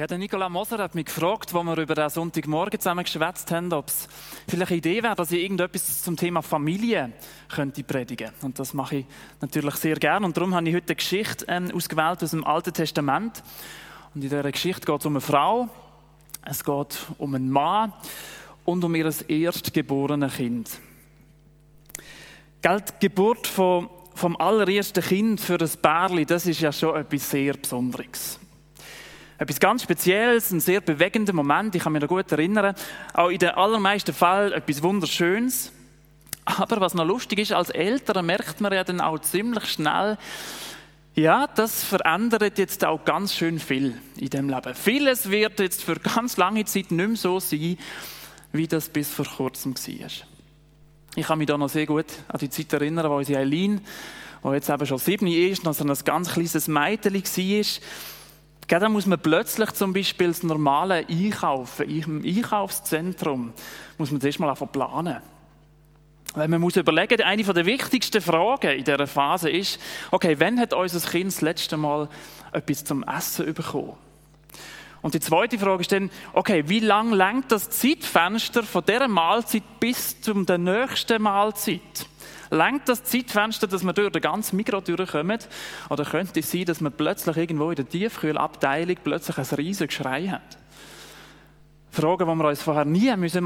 Ja, der Nicola Moser hat mich gefragt, wo wir über den Sonntagmorgen zusammen geschwätzt haben, ob es vielleicht eine Idee wäre, dass ich irgendetwas zum Thema Familie könnte predigen. Und das mache ich natürlich sehr gerne. Und darum habe ich heute eine Geschichte ähm, ausgewählt aus dem Alten Testament. Und in dieser Geschichte geht es um eine Frau, es geht um einen Mann und um ihr erstgeborenes Kind. Gell, die Geburt von, vom allerersten Kind für das Bärli, das ist ja schon etwas sehr Besonderes. Etwas ganz Spezielles, ein sehr bewegender Moment, ich kann mich noch gut erinnern. Auch in den allermeisten Fällen etwas Wunderschönes. Aber was noch lustig ist, als Eltern merkt man ja dann auch ziemlich schnell, ja, das verändert jetzt auch ganz schön viel in dem Leben. Vieles wird jetzt für ganz lange Zeit nicht mehr so sein, wie das bis vor kurzem war. Ich kann mich da noch sehr gut an die Zeit erinnern, wo unsere Eileen, die jetzt eben schon sieben ist, noch so ein ganz kleines Mädchen war, da muss man plötzlich zum Beispiel das normale Einkaufen, im Einkaufszentrum, muss man das erstmal planen. Weil man muss überlegen, eine der wichtigsten Fragen in dieser Phase ist, okay, wann hat unser Kind das letzte Mal etwas zum Essen bekommen? Und die zweite Frage ist dann, okay, wie lang längt das Zeitfenster von dieser Mahlzeit bis zum der nächsten Mahlzeit? Längt das Zeitfenster, dass wir durch den ganzen Mikro durchkommen? Oder könnte es sein, dass man plötzlich irgendwo in der Tiefkühlabteilung plötzlich ein riesiges Geschrei hat? Fragen, die wir uns vorher nie machen müssen.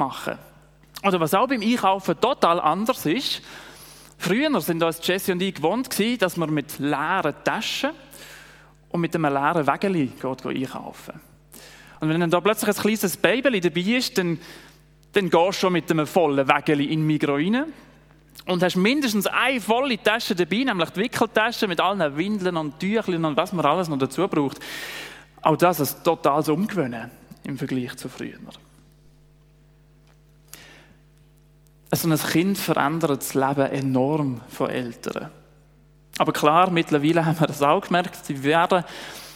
Oder was auch beim Einkaufen total anders ist. Früher sind uns Jesse und ich gewohnt dass man mit leeren Taschen und mit einem leeren Wägeli einkaufen. Und wenn dann da plötzlich ein kleines Baby dabei ist, dann, dann gehst du schon mit einem vollen Wägeli in Migros rein und hast mindestens eine volle Tasche dabei, nämlich die Wickeltasche mit allen Windeln und Tüchern und was man alles noch dazu braucht. Auch das ist total Umgewöhnen im Vergleich zu früher. Also ein Kind verändert das Leben enorm von Eltern. Aber klar, mittlerweile haben wir das auch gemerkt, sie werden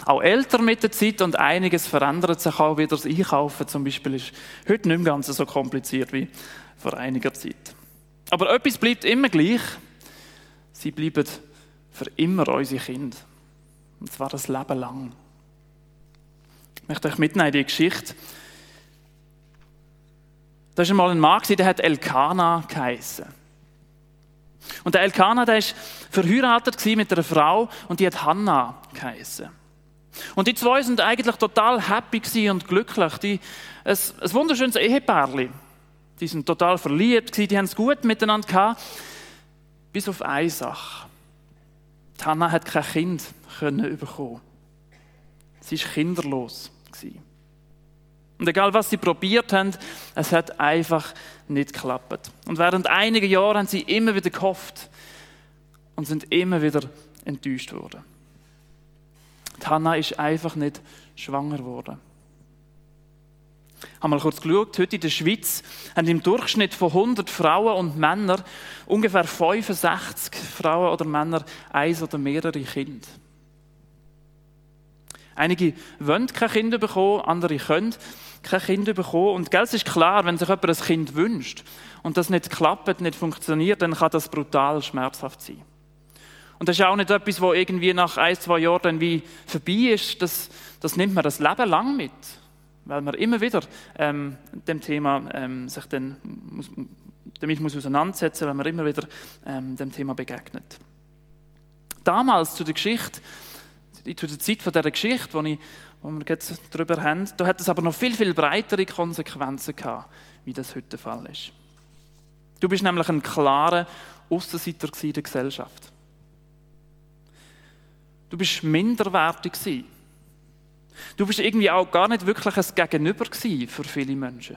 auch älter mit der Zeit und einiges verändert sich auch wieder. Das Einkaufen zum Beispiel ist heute nicht mehr ganz so kompliziert wie vor einiger Zeit. Aber etwas bleibt immer gleich. Sie bleiben für immer unsere Kinder. Und zwar das Leben lang. Ich möchte euch mitnehmen in die Geschichte. Da war einmal ein Mann, der hat Elkanah geheissen. Und der Elkanah, der ist verheiratet mit einer Frau und die hat Hannah geheissen. Und die zwei sind eigentlich total happy und glücklich. Die, ein, ein wunderschönes Ehepärchen. Die sind total verliebt, die haben es gut miteinander gehabt. Bis auf eine Sache. Die Hannah hat kein Kind können bekommen. Sie war kinderlos. Und egal was sie probiert haben, es hat einfach nicht geklappt. Und während einiger Jahre haben sie immer wieder gehofft und sind immer wieder enttäuscht worden. Die Hannah ist einfach nicht schwanger geworden. Ich habe mal kurz geschaut, heute in der Schweiz haben im Durchschnitt von 100 Frauen und Männern ungefähr 65 Frauen oder Männer eins oder mehrere Kinder. Einige wollen kein Kind bekommen, andere können kein Kind bekommen. Und es ist klar, wenn sich jemand ein Kind wünscht und das nicht klappt, nicht funktioniert, dann kann das brutal schmerzhaft sein. Und das ist auch nicht etwas, wo irgendwie nach ein, zwei Jahren dann wie vorbei ist. Das, das nimmt man das Leben lang mit weil man immer wieder ähm, dem Thema ähm, sich dann muss, damit muss auseinandersetzen, wenn man immer wieder ähm, dem Thema begegnet. Damals zu der Geschichte, zu der Zeit von dieser Geschichte, wo, ich, wo wir jetzt darüber haben, da hat es aber noch viel, viel breitere Konsequenzen gehabt, wie das heute der Fall ist. Du bist nämlich ein klarer Aussenseiter in der Gesellschaft. Du bist minderwertig gewesen Du bist irgendwie auch gar nicht wirklich ein Gegenüber für viele Menschen.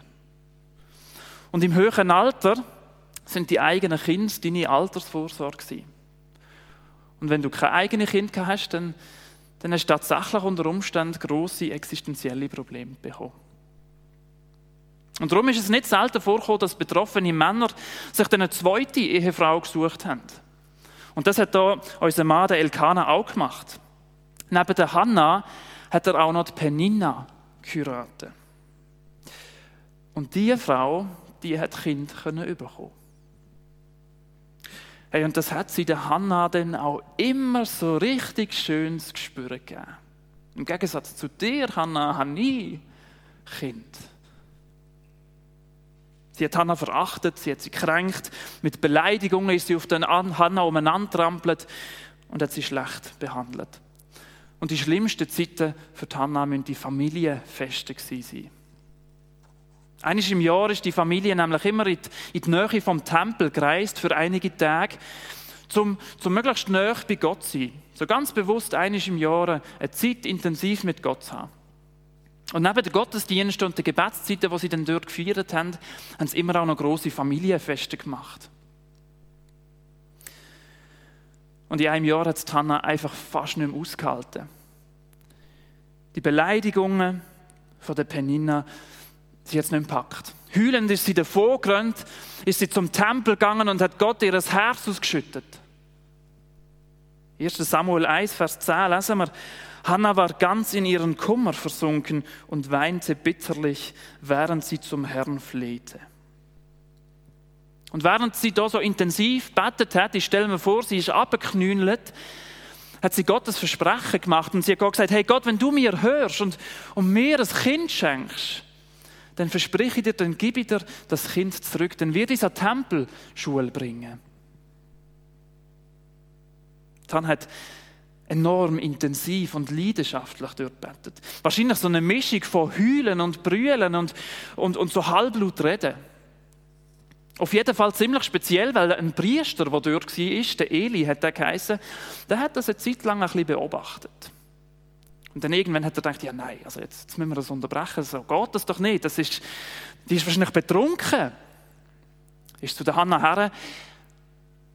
Und im höheren Alter sind die eigenen Kinder deine Altersvorsorge. Und wenn du kein eigenes Kind hast, dann, dann hast du tatsächlich unter Umständen grosse existenzielle Probleme bekommen. Und darum ist es nicht selten vorgekommen, dass betroffene Männer sich dann eine zweite Ehefrau gesucht haben. Und das hat da unser Mann, der Elkanah, auch gemacht. Neben der Hannah hat er auch noch die Penina geheiratet. Und diese Frau, die hat Kind können bekommen. Hey, und das hat sie der Hannah dann auch immer so richtig schönes Gespür gegeben. Im Gegensatz zu dir, Hannah, habe ich Kind. Sie hat Hannah verachtet, sie hat sie kränkt. Mit Beleidigungen ist sie auf den Hannah umeinander trampelt und hat sie schlecht behandelt. Und die schlimmsten Zeiten für die Hannah müssen die Familienfeste sein. Eines im Jahr ist die Familie nämlich immer in die, Nähe vom Tempel gereist für einige Tage, zum, zum möglichst näher bei Gott zu sein. So ganz bewusst eines im Jahr eine Zeit intensiv mit Gott zu haben. Und neben den Gottesdiensten und den Gebetszeiten, die sie dann dort gefeiert haben, haben sie immer auch noch große Familienfeste gemacht. Und in einem Jahr hat es Hannah einfach fast nicht mehr ausgehalten. Die Beleidigungen von der Penina, sie hat es nicht mehr gepackt. Heulend ist sie davor gerannt, ist sie zum Tempel gegangen und hat Gott ihr Herz ausgeschüttet. 1. Samuel 1, Vers 10 lesen wir, Hannah war ganz in ihren Kummer versunken und weinte bitterlich, während sie zum Herrn flehte. Und während sie da so intensiv betet hat, ich stelle mir vor, sie ist abgeknünelt, hat sie Gottes Versprechen gemacht und sie hat Gott gesagt, hey Gott, wenn du mir hörst und, und mir ein Kind schenkst, dann verspreche ich dir, dann gebe ich dir das Kind zurück, dann wird es an Tempelschule bringen. Dann hat enorm intensiv und leidenschaftlich dort betet. Wahrscheinlich so eine Mischung von Heulen und Brüllen und, und, und so halblaut reden. Auf jeden Fall ziemlich speziell, weil ein Priester, der dort war, der Eli, hat der geheißen, der hat das eine Zeit lang ein bisschen beobachtet. Und dann irgendwann hat er gedacht, ja nein, also jetzt, jetzt müssen wir das unterbrechen, so geht das doch nicht. Das ist, die ist wahrscheinlich betrunken. Ist zu der Hanna her.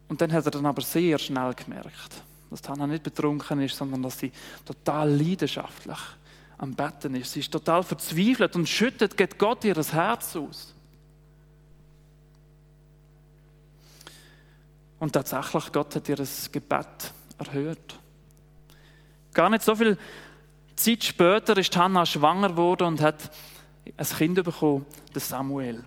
Und dann hat er dann aber sehr schnell gemerkt, dass Hannah nicht betrunken ist, sondern dass sie total leidenschaftlich am Betten ist. Sie ist total verzweifelt und schüttet Gott ihr Herz aus. Und tatsächlich, Gott hat ihr Gebet erhört. Gar nicht so viel Zeit später ist Hannah schwanger geworden und hat ein Kind bekommen, das Samuel.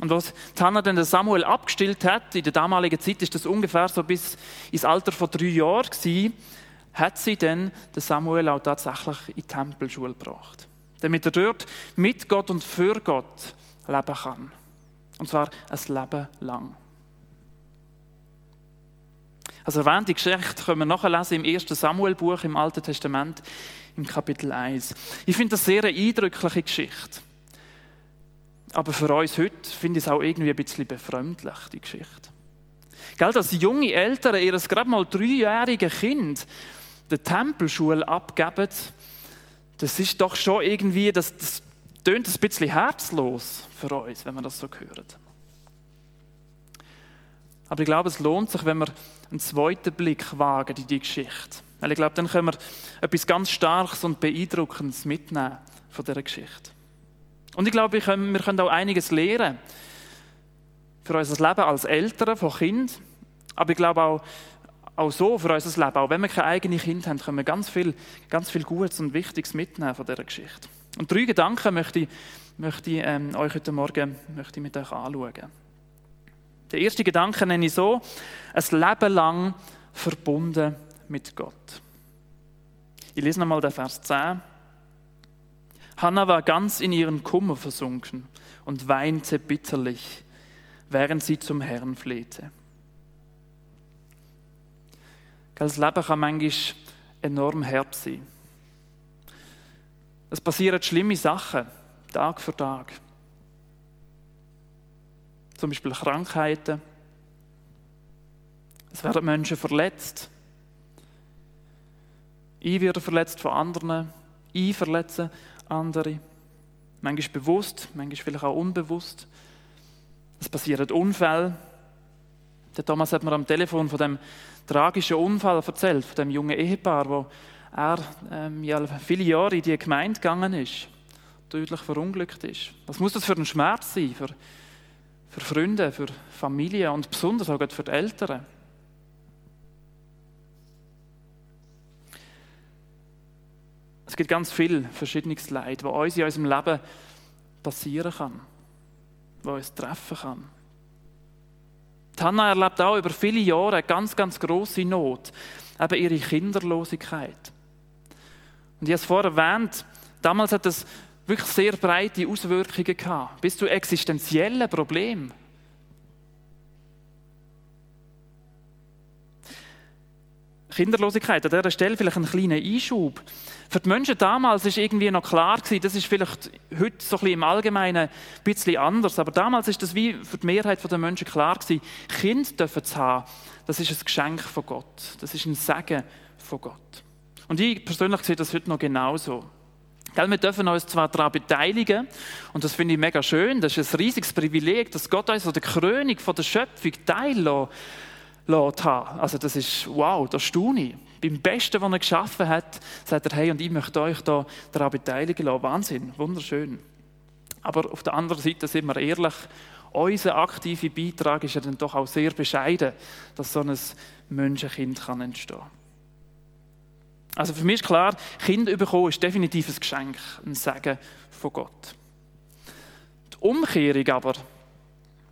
Und was Hannah dann Samuel abgestillt hat, in der damaligen Zeit ist das ungefähr so bis ins Alter von drei Jahren gewesen, hat sie dann den Samuel auch tatsächlich in die Tempelschule gebracht. Damit er dort mit Gott und für Gott leben kann. Und zwar ein Leben lang. Also erwähnt, die Geschichte können wir nachlesen im ersten Samuel-Buch im Alten Testament, im Kapitel 1. Ich finde das sehr eine eindrückliche Geschichte. Aber für uns heute finde ich es auch irgendwie ein bisschen befremdlich, die Geschichte. Gell, dass junge Eltern ihres gerade mal dreijährigen Kind der Tempelschule abgeben, das ist doch schon irgendwie, das, das tönt ein bisschen herzlos für uns, wenn wir das so hören. Aber ich glaube, es lohnt sich, wenn wir einen zweiten Blick wagen in die Geschichte. Weil ich glaube, dann können wir etwas ganz Starkes und Beeindruckendes mitnehmen von dieser Geschichte. Und ich glaube, wir können, auch einiges lernen für unser Leben als Eltern von Kind. Aber ich glaube auch, auch so für unser Leben. Auch wenn wir keine eigenen Kinder haben, können wir ganz viel, ganz viel Gutes und Wichtiges mitnehmen von dieser Geschichte. Und drei Gedanken möchte ich, möchte ich ähm, euch heute Morgen möchte ich mit euch anschauen. Der erste Gedanke nenne ich so: ein Leben lang verbunden mit Gott. Ich lese nochmal den Vers 10. Hannah war ganz in ihren Kummer versunken und weinte bitterlich, während sie zum Herrn flehte. Das Leben kann manchmal enorm herb sein. Es passieren schlimme Sachen, Tag für Tag. Zum Beispiel Krankheiten. Es werden Menschen verletzt. Ich werde verletzt von anderen. Ich verletze andere. Manchmal bewusst, manchmal vielleicht auch unbewusst. Es passieren Unfälle. Der Thomas hat mir am Telefon von dem tragischen Unfall erzählt, von dem jungen Ehepaar, wo er ähm, ja, viele Jahre in die Gemeinde gegangen ist, tödlich verunglückt ist. Was muss das für ein Schmerz sein, für, für Freunde, für Familie und besonders auch für die Eltern? Es gibt ganz viel verschiedenes Leid, was uns in unserem Leben passieren kann, was uns treffen kann. Die Hannah erlebt auch über viele Jahre eine ganz, ganz große Not, eben ihre Kinderlosigkeit. Und ich habe es vorher erwähnt, damals hat das wirklich sehr breite Auswirkungen gehabt, bis zu existenziellen Problemen. Kinderlosigkeit, an dieser Stelle vielleicht ein kleiner Einschub. Für die Menschen damals ist irgendwie noch klar gewesen, das ist vielleicht heute so ein bisschen im Allgemeinen ein bisschen anders, aber damals ist das wie für die Mehrheit der Menschen klar gewesen, Kind dürfen zu haben, das ist ein Geschenk von Gott, das ist ein Segen von Gott. Und ich persönlich sehe das heute noch genauso. Wir dürfen uns zwar daran beteiligen, und das finde ich mega schön, das ist ein riesiges Privileg, dass Gott uns an der Krönung von der Schöpfung teillässt. Also das ist, wow, das staune ich. Beim Besten, was er geschaffen hat, sagt er, hey, und ich möchte euch da daran beteiligen lassen. Wahnsinn, wunderschön. Aber auf der anderen Seite sind wir ehrlich, unser aktiver Beitrag ist ja dann doch auch sehr bescheiden, dass so ein Menschenkind kann entstehen kann. Also für mich ist klar, Kind bekommen ist definitiv ein Geschenk, ein Segen von Gott. Die Umkehrung aber,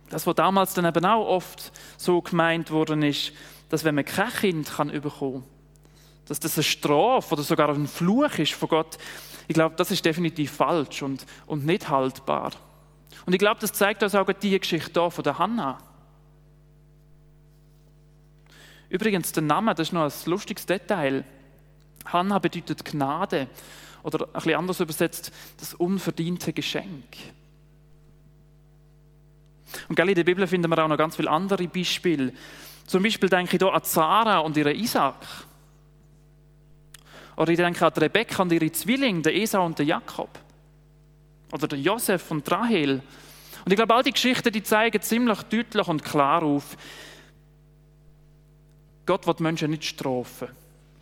das, was damals dann eben auch oft so gemeint worden ist, dass wenn man kein Kind kann bekommen dass das eine Strafe oder sogar ein Fluch ist von Gott, ich glaube, das ist definitiv falsch und, und nicht haltbar. Und ich glaube, das zeigt uns auch die Geschichte hier von der Hannah. Übrigens, der Name, das ist noch ein lustiges Detail. Hannah bedeutet Gnade oder ein bisschen anders übersetzt, das unverdiente Geschenk. Und in der Bibel finden wir auch noch ganz viele andere Beispiele. Zum Beispiel denke ich hier an Sarah und ihren Isaac. Oder ich denke an Rebekka und ihre Zwillinge, den Esau und den Jakob. Oder den Josef und Rahel. Und ich glaube, all die Geschichten, die zeigen ziemlich deutlich und klar auf, Gott wird Menschen nicht strafen,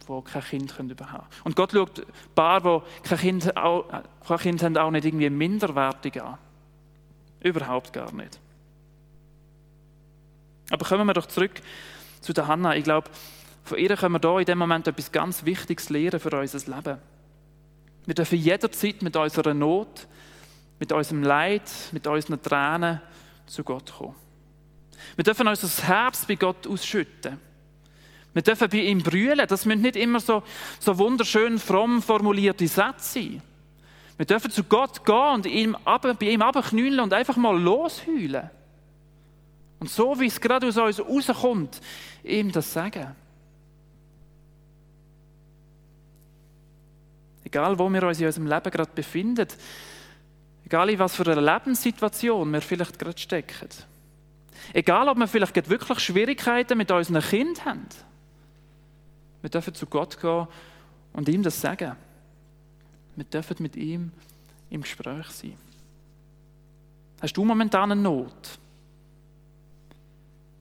die kein Kind haben können. Und Gott schaut Paare, die kein Kind, auch, kein kind haben, auch nicht irgendwie minderwertig an. Überhaupt gar nicht. Aber kommen wir doch zurück zu der Hanna. Ich glaube, von ihr können wir hier in dem Moment etwas ganz Wichtiges lernen für unser Leben. Wir dürfen jederzeit mit unserer Not, mit unserem Leid, mit unseren Tränen zu Gott kommen. Wir dürfen unser Herz bei Gott ausschütten. Wir dürfen bei ihm brüllen. Das müssen nicht immer so, so wunderschön fromm formulierte Sätze sein. Wir dürfen zu Gott gehen und ihm, bei ihm abknüllen und einfach mal losheulen. Und so, wie es gerade aus uns rauskommt, ihm das sagen. Egal, wo wir uns in unserem Leben gerade befinden, egal in was für einer Lebenssituation wir vielleicht gerade stecken, egal, ob wir vielleicht wirklich Schwierigkeiten mit unseren Kindern haben, wir dürfen zu Gott gehen und ihm das sagen. Wir dürfen mit ihm im Gespräch sein. Hast du momentan eine Not?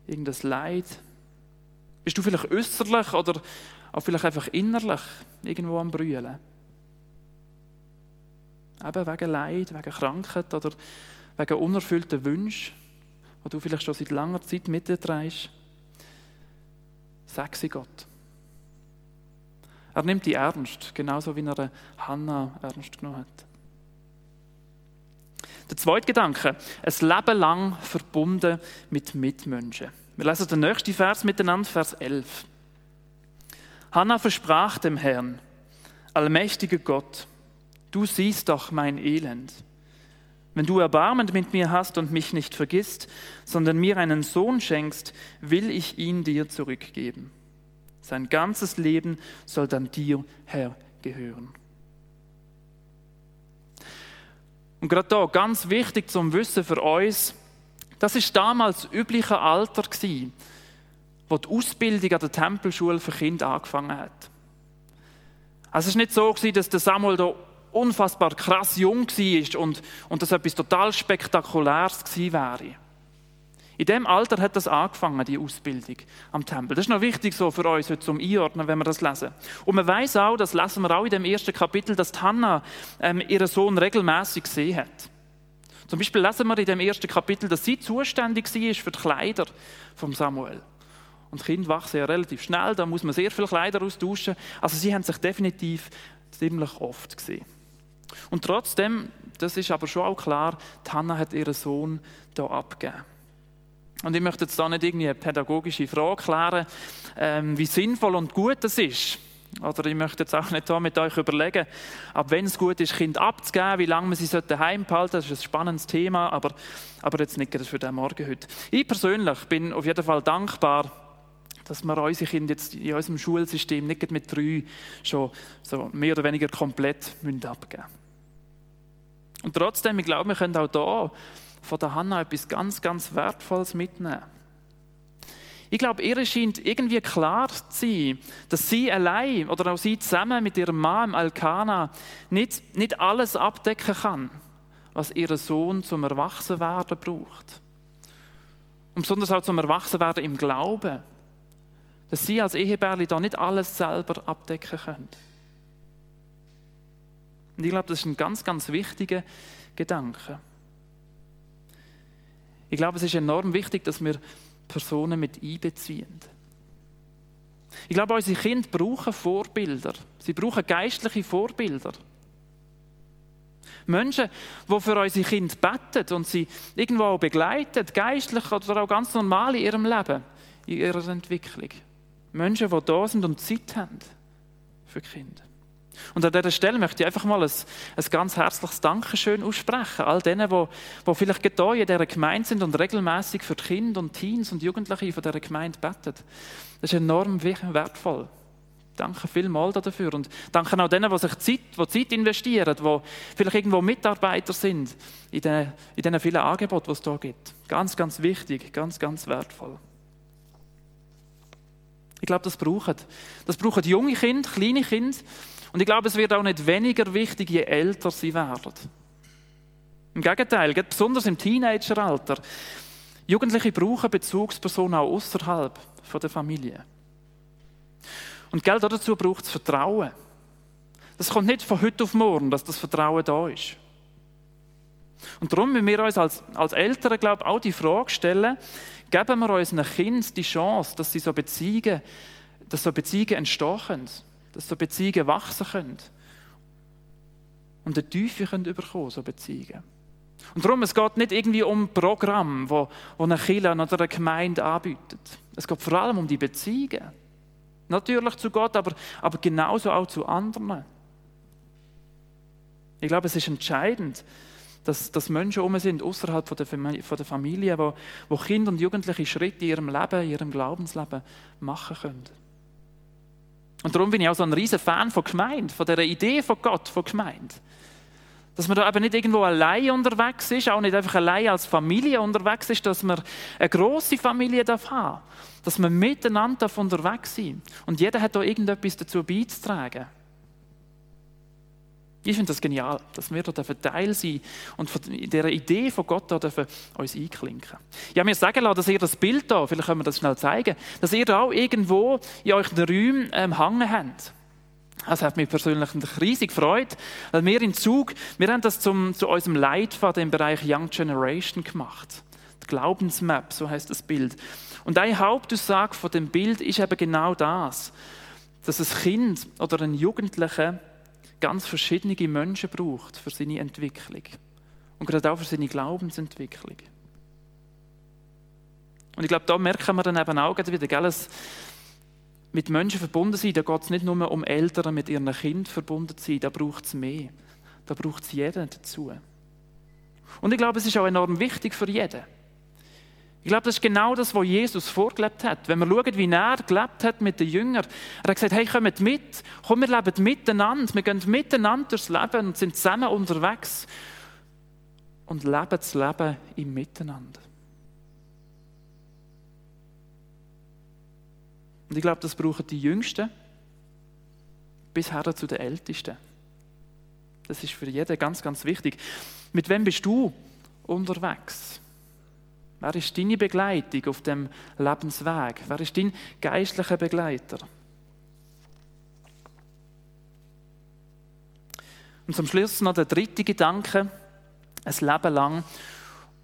irgendein Leid? Bist du vielleicht äußerlich oder auch vielleicht einfach innerlich irgendwo am Brüllen? Eben wegen Leid, wegen Krankheit oder wegen unerfüllten Wünschen, die du vielleicht schon seit langer Zeit mit dir. Sag sie Gott. Er nimmt die ernst, genauso wie er Hannah ernst genommen hat. Der zweite Gedanke, ein Leben lang verbunden mit Mitmenschen. Wir lesen den nächsten Vers miteinander, Vers 11. Hannah versprach dem Herrn, allmächtiger Gott, du siehst doch mein Elend. Wenn du Erbarmen mit mir hast und mich nicht vergisst, sondern mir einen Sohn schenkst, will ich ihn dir zurückgeben. Sein ganzes Leben soll dann dir, Herr, gehören. Und gerade da, ganz wichtig zum Wissen für uns, das ist damals das übliche Alter gewesen, wo die Ausbildung an der Tempelschule für Kinder angefangen hat. Also es ist nicht so gewesen, dass der Samuel da unfassbar krass jung war und, und das etwas total Spektakuläres gewesen wäre. In dem Alter hat das angefangen, die Ausbildung am Tempel. Das ist noch wichtig so für uns heute zum Einordnen, wenn wir das lesen. Und man weiß auch, das lesen wir auch in dem ersten Kapitel, dass Hannah ähm, ihren Sohn regelmäßig gesehen hat. Zum Beispiel lesen wir in dem ersten Kapitel, dass sie zuständig war für die Kleider von Samuel. Und Kinder wachsen ja relativ schnell, da muss man sehr viele Kleider austauschen. Also sie haben sich definitiv ziemlich oft gesehen. Und trotzdem, das ist aber schon auch klar, Hannah hat ihren Sohn da abgegeben. Und ich möchte jetzt da nicht irgendwie eine pädagogische Frage klären, ähm, wie sinnvoll und gut das ist. Oder ich möchte jetzt auch nicht da mit euch überlegen, ab wenn es gut ist, Kind abzugeben, wie lange man sie daheim behalten Das ist ein spannendes Thema, aber, aber jetzt nicht für den Morgen heute. Ich persönlich bin auf jeden Fall dankbar, dass wir unsere Kinder jetzt in unserem Schulsystem nicht mit drei schon so mehr oder weniger komplett abgeben müssen. Und trotzdem, ich glaube, wir können auch da von der Hanna etwas ganz, ganz Wertvolles mitnehmen. Ich glaube, ihr scheint irgendwie klar zu sein, dass sie allein oder auch sie zusammen mit ihrem Mann Alkana nicht, nicht alles abdecken kann, was ihr Sohn zum Erwachsenwerden braucht. Und besonders auch zum Erwachsenwerden im Glauben. Dass sie als Ehebärli da nicht alles selber abdecken können. Und ich glaube, das ist ein ganz, ganz wichtiger Gedanke. Ich glaube, es ist enorm wichtig, dass wir Personen mit einbeziehen. Ich glaube, unsere Kinder brauchen Vorbilder. Sie brauchen geistliche Vorbilder. Menschen, die für unsere Kinder beten und sie irgendwo auch begleiten, geistlich oder auch ganz normal in ihrem Leben, in ihrer Entwicklung. Menschen, die da sind und Zeit haben für Kinder. Und an dieser Stelle möchte ich einfach mal ein, ein ganz herzliches Dankeschön aussprechen. All denen, die, die vielleicht hier in dieser Gemeinde sind und regelmäßig für die Kinder und Teens und Jugendliche von dieser Gemeinde beten. Das ist enorm wertvoll. Danke vielmals dafür. Und danke auch denen, die sich Zeit, die Zeit investieren, die vielleicht irgendwo Mitarbeiter sind in den, in den vielen Angeboten, die es hier gibt. Ganz, ganz wichtig, ganz, ganz wertvoll. Ich glaube, das brauchen. Das brauchen junge Kinder, kleine Kinder. Und ich glaube, es wird auch nicht weniger wichtig, je älter sie werden. Im Gegenteil, besonders im Teenageralter. Jugendliche brauchen Bezugspersonen auch außerhalb der Familie. Und Geld dazu braucht es Vertrauen. Das kommt nicht von heute auf morgen, dass das Vertrauen da ist. Und darum müssen wir uns als, als Eltern, glaube ich, auch die Frage stellen, geben wir unseren Kindern die Chance, dass sie so Beziehungen, dass so Beziehungen entstehen können dass so Beziehungen wachsen können. Und eine Tiefe können bekommen, so Beziehungen. Und darum, es geht nicht irgendwie um ein Programm, wo, wo eine Kirche oder eine Gemeinde anbietet. Es geht vor allem um die Beziehungen. Natürlich zu Gott, aber, aber genauso auch zu anderen. Ich glaube, es ist entscheidend, dass, dass Menschen um sind, außerhalb von der, Familie, von der Familie, wo, wo Kinder und Jugendliche Schritte in ihrem Leben, in ihrem Glaubensleben machen können. Und darum bin ich auch so ein riesen Fan von Gemeinde, von der Idee von Gott, von Gemeinde. Dass man da eben nicht irgendwo allein unterwegs ist, auch nicht einfach allein als Familie unterwegs ist, dass man eine große Familie darf haben, dass man miteinander unterwegs sein und jeder hat da irgendetwas dazu beizutragen. Ich finde das genial, dass wir da Teil sein und von dieser Idee von Gott da dürfen uns einklinken. Ich habe mir sagen lassen, dass ihr das Bild da, vielleicht können wir das schnell zeigen, dass ihr da auch irgendwo in euch Räumen ähm, hangen habt. Das hat mich persönlich riesig gefreut, weil wir in Zug, wir haben das zum, zu unserem Leitfaden im Bereich Young Generation gemacht. Die Glaubensmap, so heißt das Bild. Und eine Hauptaussage von dem Bild ist eben genau das, dass ein Kind oder ein Jugendlicher ganz verschiedene Menschen braucht für seine Entwicklung. Und gerade auch für seine Glaubensentwicklung. Und ich glaube, da merken wir dann eben auch wieder, gell, es mit Menschen verbunden sein, da geht es nicht nur um Eltern mit ihren Kindern verbunden zu sein, da braucht es mehr. Da braucht es jeden dazu. Und ich glaube, es ist auch enorm wichtig für jeden. Ich glaube, das ist genau das, was Jesus vorgelebt hat. Wenn wir schauen, wie er gelebt hat mit den Jüngern, er hat gesagt, hey, kommt mit, komm, wir leben miteinander, wir gehen miteinander durchs Leben und sind zusammen unterwegs und leben das Leben im Miteinander. Und ich glaube, das brauchen die Jüngsten bis her zu den Ältesten. Das ist für jeden ganz, ganz wichtig. Mit wem bist du unterwegs? Wer ist deine Begleitung auf dem Lebensweg? Wer ist dein geistlicher Begleiter? Und zum Schluss noch der dritte Gedanke, ein Leben lang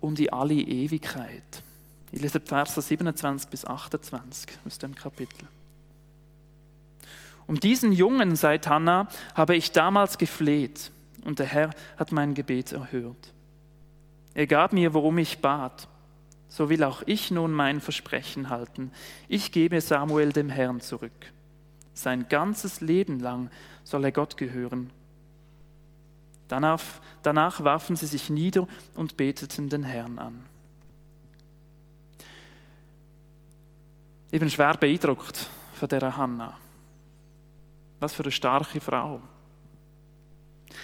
und in alle Ewigkeit. Ich lese die Verse 27 bis 28 aus dem Kapitel. Um diesen Jungen, sagt Hannah, habe ich damals gefleht und der Herr hat mein Gebet erhört. Er gab mir, worum ich bat so will auch ich nun mein Versprechen halten. Ich gebe Samuel dem Herrn zurück. Sein ganzes Leben lang soll er Gott gehören. Danach, danach warfen sie sich nieder und beteten den Herrn an. Ich bin schwer beeindruckt von dieser Hannah. Was für eine starke Frau.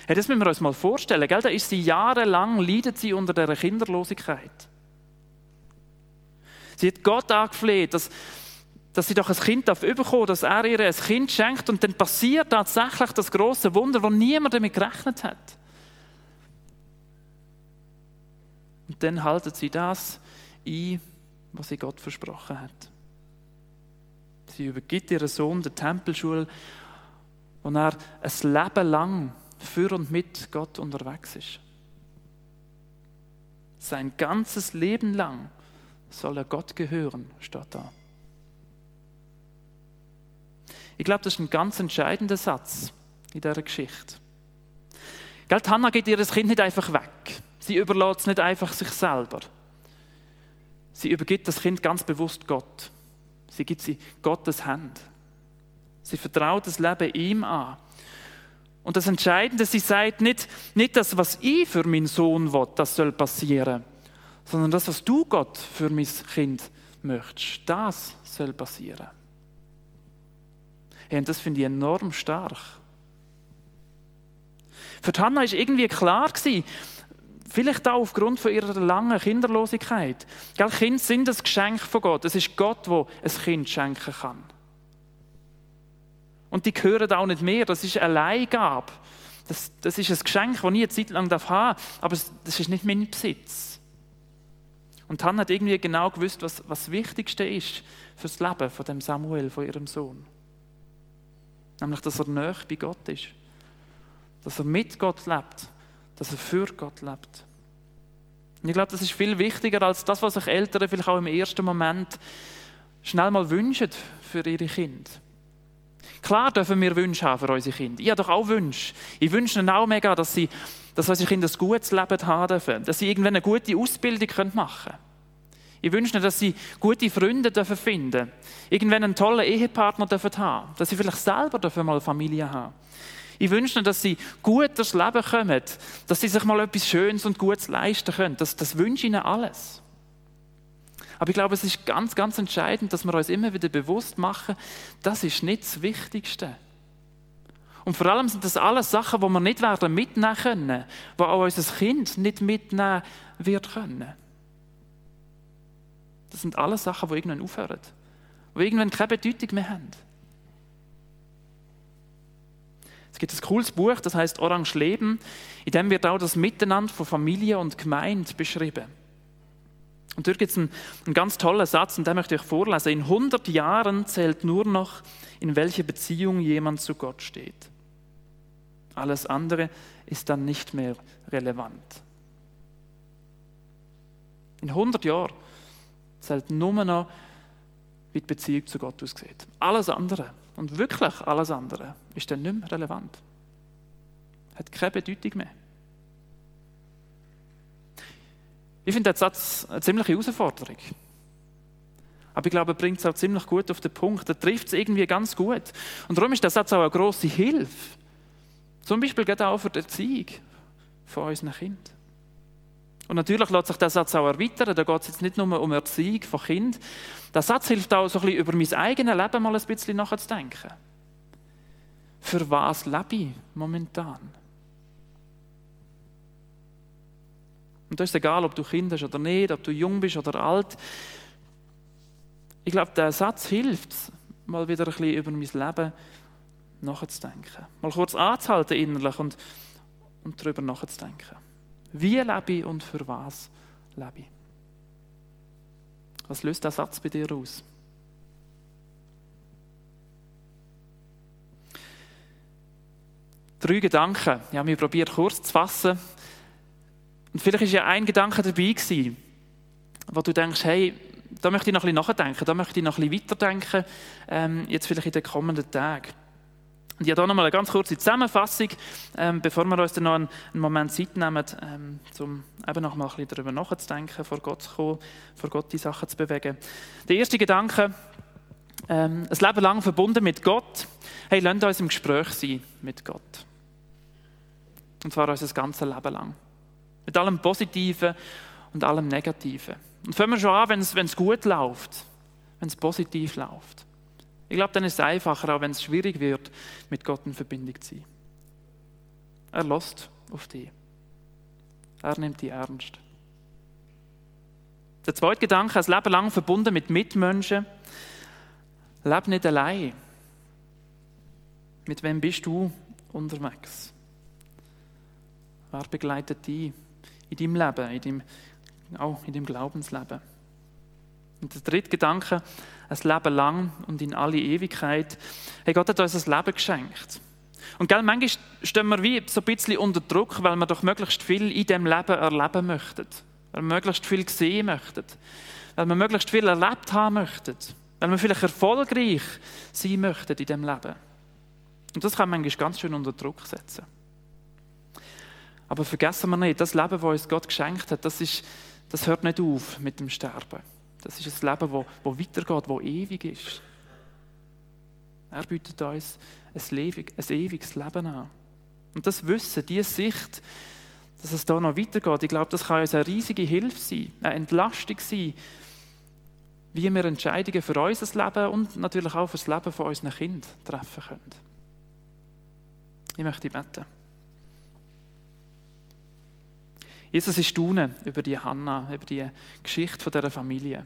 Hey, das müssen wir uns mal vorstellen. Gell? Da ist sie jahrelang, leidet sie unter der Kinderlosigkeit. Sie hat Gott angefleht, dass, dass sie doch ein Kind bekommen, dass er ihr ein Kind schenkt und dann passiert tatsächlich das große Wunder, wo niemand damit gerechnet hat. Und dann halten sie das ein, was sie Gott versprochen hat. Sie übergibt ihren Sohn der Tempelschule, wo er ein Leben lang für und mit Gott unterwegs ist. Sein ganzes Leben lang soll er Gott gehören, steht da. Ich glaube, das ist ein ganz entscheidender Satz in dieser Geschichte. Geld Hannah geht ihr Kind nicht einfach weg. Sie überlässt es nicht einfach sich selber. Sie übergibt das Kind ganz bewusst Gott. Sie gibt sie Gottes Hand. Sie vertraut das Leben ihm an. Und das Entscheidende, sie sagt nicht, nicht das, was ich für meinen Sohn will, das soll passieren, sondern das, was du Gott für mein Kind möchtest, das soll passieren. Hey, und das finde ich enorm stark. Für Hannah ist irgendwie klar Vielleicht auch aufgrund von ihrer langen Kinderlosigkeit. Gell, Kinder sind das Geschenk von Gott. Es ist Gott, der ein Kind schenken kann. Und die gehören auch nicht mehr. Das ist eine Leihgabe. Das, das ist ein Geschenk, das ich eine Zeit lang haben darf, aber das ist nicht mein Besitz. Und Hannah hat irgendwie genau gewusst, was, das Wichtigste ist für das Leben von dem Samuel, von ihrem Sohn. Nämlich, dass er näher bei Gott ist. Dass er mit Gott lebt dass er für Gott lebt. Und ich glaube, das ist viel wichtiger als das, was sich Eltern vielleicht auch im ersten Moment schnell mal wünschen für ihre Kinder. Klar dürfen wir Wünsche haben für unsere Kinder. Ich habe doch auch Wünsche. Ich wünsche ihnen auch mega, dass, sie, dass unsere Kinder ein gutes Leben haben dürfen, dass sie irgendwann eine gute Ausbildung machen können. Ich wünsche ihnen, dass sie gute Freunde dürfen finden irgendwann einen tollen Ehepartner dürfen haben, dass sie vielleicht selber dürfen mal Familie haben. Ich wünsche ihnen, dass sie gut durchs Leben kommen, dass sie sich mal etwas Schönes und Gutes leisten können. Das, das wünsche ich ihnen alles. Aber ich glaube, es ist ganz, ganz entscheidend, dass wir uns immer wieder bewusst machen, das ist nicht das Wichtigste. Und vor allem sind das alles Sachen, die wir nicht werden mitnehmen können, die auch unser Kind nicht mitnehmen wird können. Das sind alles Sachen, die irgendwann aufhören, die irgendwann keine Bedeutung mehr haben. Es gibt ein cooles Buch, das heißt Orange Leben. In dem wird auch das Miteinander von Familie und Gemeinde beschrieben. Und dort gibt es einen, einen ganz tollen Satz, und den möchte ich euch vorlesen. In 100 Jahren zählt nur noch, in welche Beziehung jemand zu Gott steht. Alles andere ist dann nicht mehr relevant. In 100 Jahren zählt nur noch, wie die Beziehung zu Gott aussieht. Alles andere und wirklich alles andere ist dann nicht mehr relevant. Hat keine Bedeutung mehr. Ich finde den Satz eine ziemliche Herausforderung. Aber ich glaube, er bringt es auch ziemlich gut auf den Punkt. Er trifft es irgendwie ganz gut. Und darum ist der Satz auch eine grosse Hilfe. Zum Beispiel geht auch für die Erziehung von unseren Kindern. Und natürlich lässt sich der Satz auch erweitern. Da geht es jetzt nicht nur um Erziehung von Kind. Der Satz hilft auch, so ein bisschen über mein eigenes Leben mal ein bisschen nachzudenken. Für was lebe ich momentan? Und da ist egal, ob du Kind hast oder nicht, ob du jung bist oder alt. Ich glaube, der Satz hilft, mal wieder ein bisschen über mein Leben nachzudenken. Mal kurz anzuhalten innerlich und, und darüber nachzudenken. Wie lebe ich und für was lebe ich? Was löst der Satz bei dir aus? Drei Gedanken. Habe mich probiert kurz zu fassen. Und vielleicht ist ja ein Gedanke dabei gewesen, wo du denkst, hey, da möchte ich noch ein bisschen nachdenken, da möchte ich noch ein bisschen weiterdenken, ähm, jetzt vielleicht in den kommenden Tagen. Und ich habe hier nochmal eine ganz kurze Zusammenfassung, ähm, bevor wir uns dann noch einen, Moment Zeit nehmen, ähm, um eben noch mal ein bisschen darüber nachzudenken, vor Gott zu kommen, vor Gott die Sachen zu bewegen. Der erste Gedanke, ähm, ein Leben lang verbunden mit Gott. Hey, lasst uns im Gespräch sein mit Gott. Und zwar unser ganzes Leben lang. Mit allem Positiven und allem Negativen. Und fangen wir schon an, wenn es gut läuft, wenn es positiv läuft. Ich glaube, dann ist es einfacher, auch wenn es schwierig wird, mit Gott in Verbindung zu sein. Er lässt auf dich. Er nimmt dich ernst. Der zweite Gedanke, ein Leben lang verbunden mit Mitmenschen. Leb nicht allein. Mit wem bist du unterwegs? Wer begleitet dich in deinem Leben, in deinem, auch in deinem Glaubensleben? Und der dritte Gedanke, ein Leben lang und in alle Ewigkeit. Hey, Gott hat uns ein Leben geschenkt. Und gell, manchmal stehen wir wie so ein bisschen unter Druck, weil wir doch möglichst viel in diesem Leben erleben möchten. Weil wir möglichst viel sehen möchten. Weil wir möglichst viel erlebt haben möchten. Weil wir vielleicht erfolgreich sein möchten in diesem Leben. Und das kann manchmal ganz schön unter Druck setzen. Aber vergessen wir nicht, das Leben, das uns Gott geschenkt hat, das, ist, das hört nicht auf mit dem Sterben. Das ist ein Leben, das, das weitergeht, das ewig ist. Er bietet uns ein, ewig, ein ewiges Leben an. Und das Wissen, diese Sicht, dass es da noch weitergeht, ich glaube, das kann uns eine riesige Hilfe sein, eine Entlastung sein, wie wir Entscheidungen für unser Leben und natürlich auch für das Leben von unseren Kindern treffen können. Ich möchte beten. Jesus, ich staune über die Hanna, über die Geschichte von dieser Familie.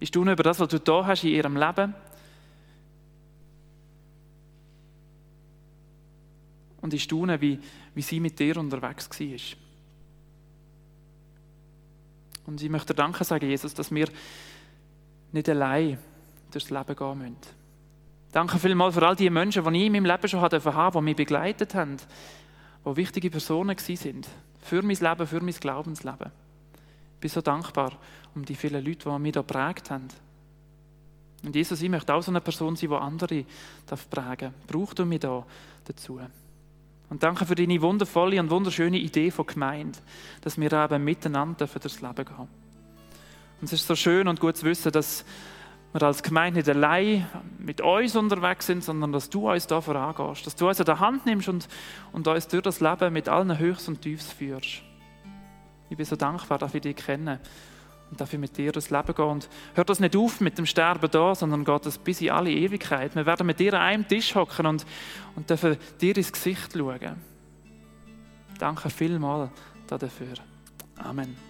Ich staune über das, was du da hast in ihrem Leben. Und ich staune, wie, wie sie mit dir unterwegs war. Und ich möchte Danke sagen, Jesus, dass wir nicht allein durchs Leben gehen müssen. Danke vielmals für all die Menschen, die ich in meinem Leben schon haben durfte, die mich begleitet haben die wichtige Personen sind für mein Leben, für mein Glaubensleben. Ich bin so dankbar um die vielen Leute, die mich da prägt haben. Und Jesus, ich möchte auch so eine Person sein, die andere prägen darf. Brauch du mich da dazu. Und danke für deine wundervolle und wunderschöne Idee von Gemeinde, dass wir eben miteinander für das Leben gehen. Und es ist so schön und gut zu wissen, dass wir als Gemeinde nicht allein mit uns unterwegs sind, sondern dass du uns da vorangehst, dass du uns an der Hand nimmst und, und uns durch das Leben mit allen Höchst und Tiefs führst. Ich bin so dankbar, dass wir dich kennen und dafür mit dir das Leben gehen. Und hört das nicht auf mit dem Sterben da, sondern geht es bis in alle Ewigkeit. Wir werden mit dir an einem Tisch hocken und, und dürfen dir ins Gesicht schauen. Danke vielmals dafür. Amen.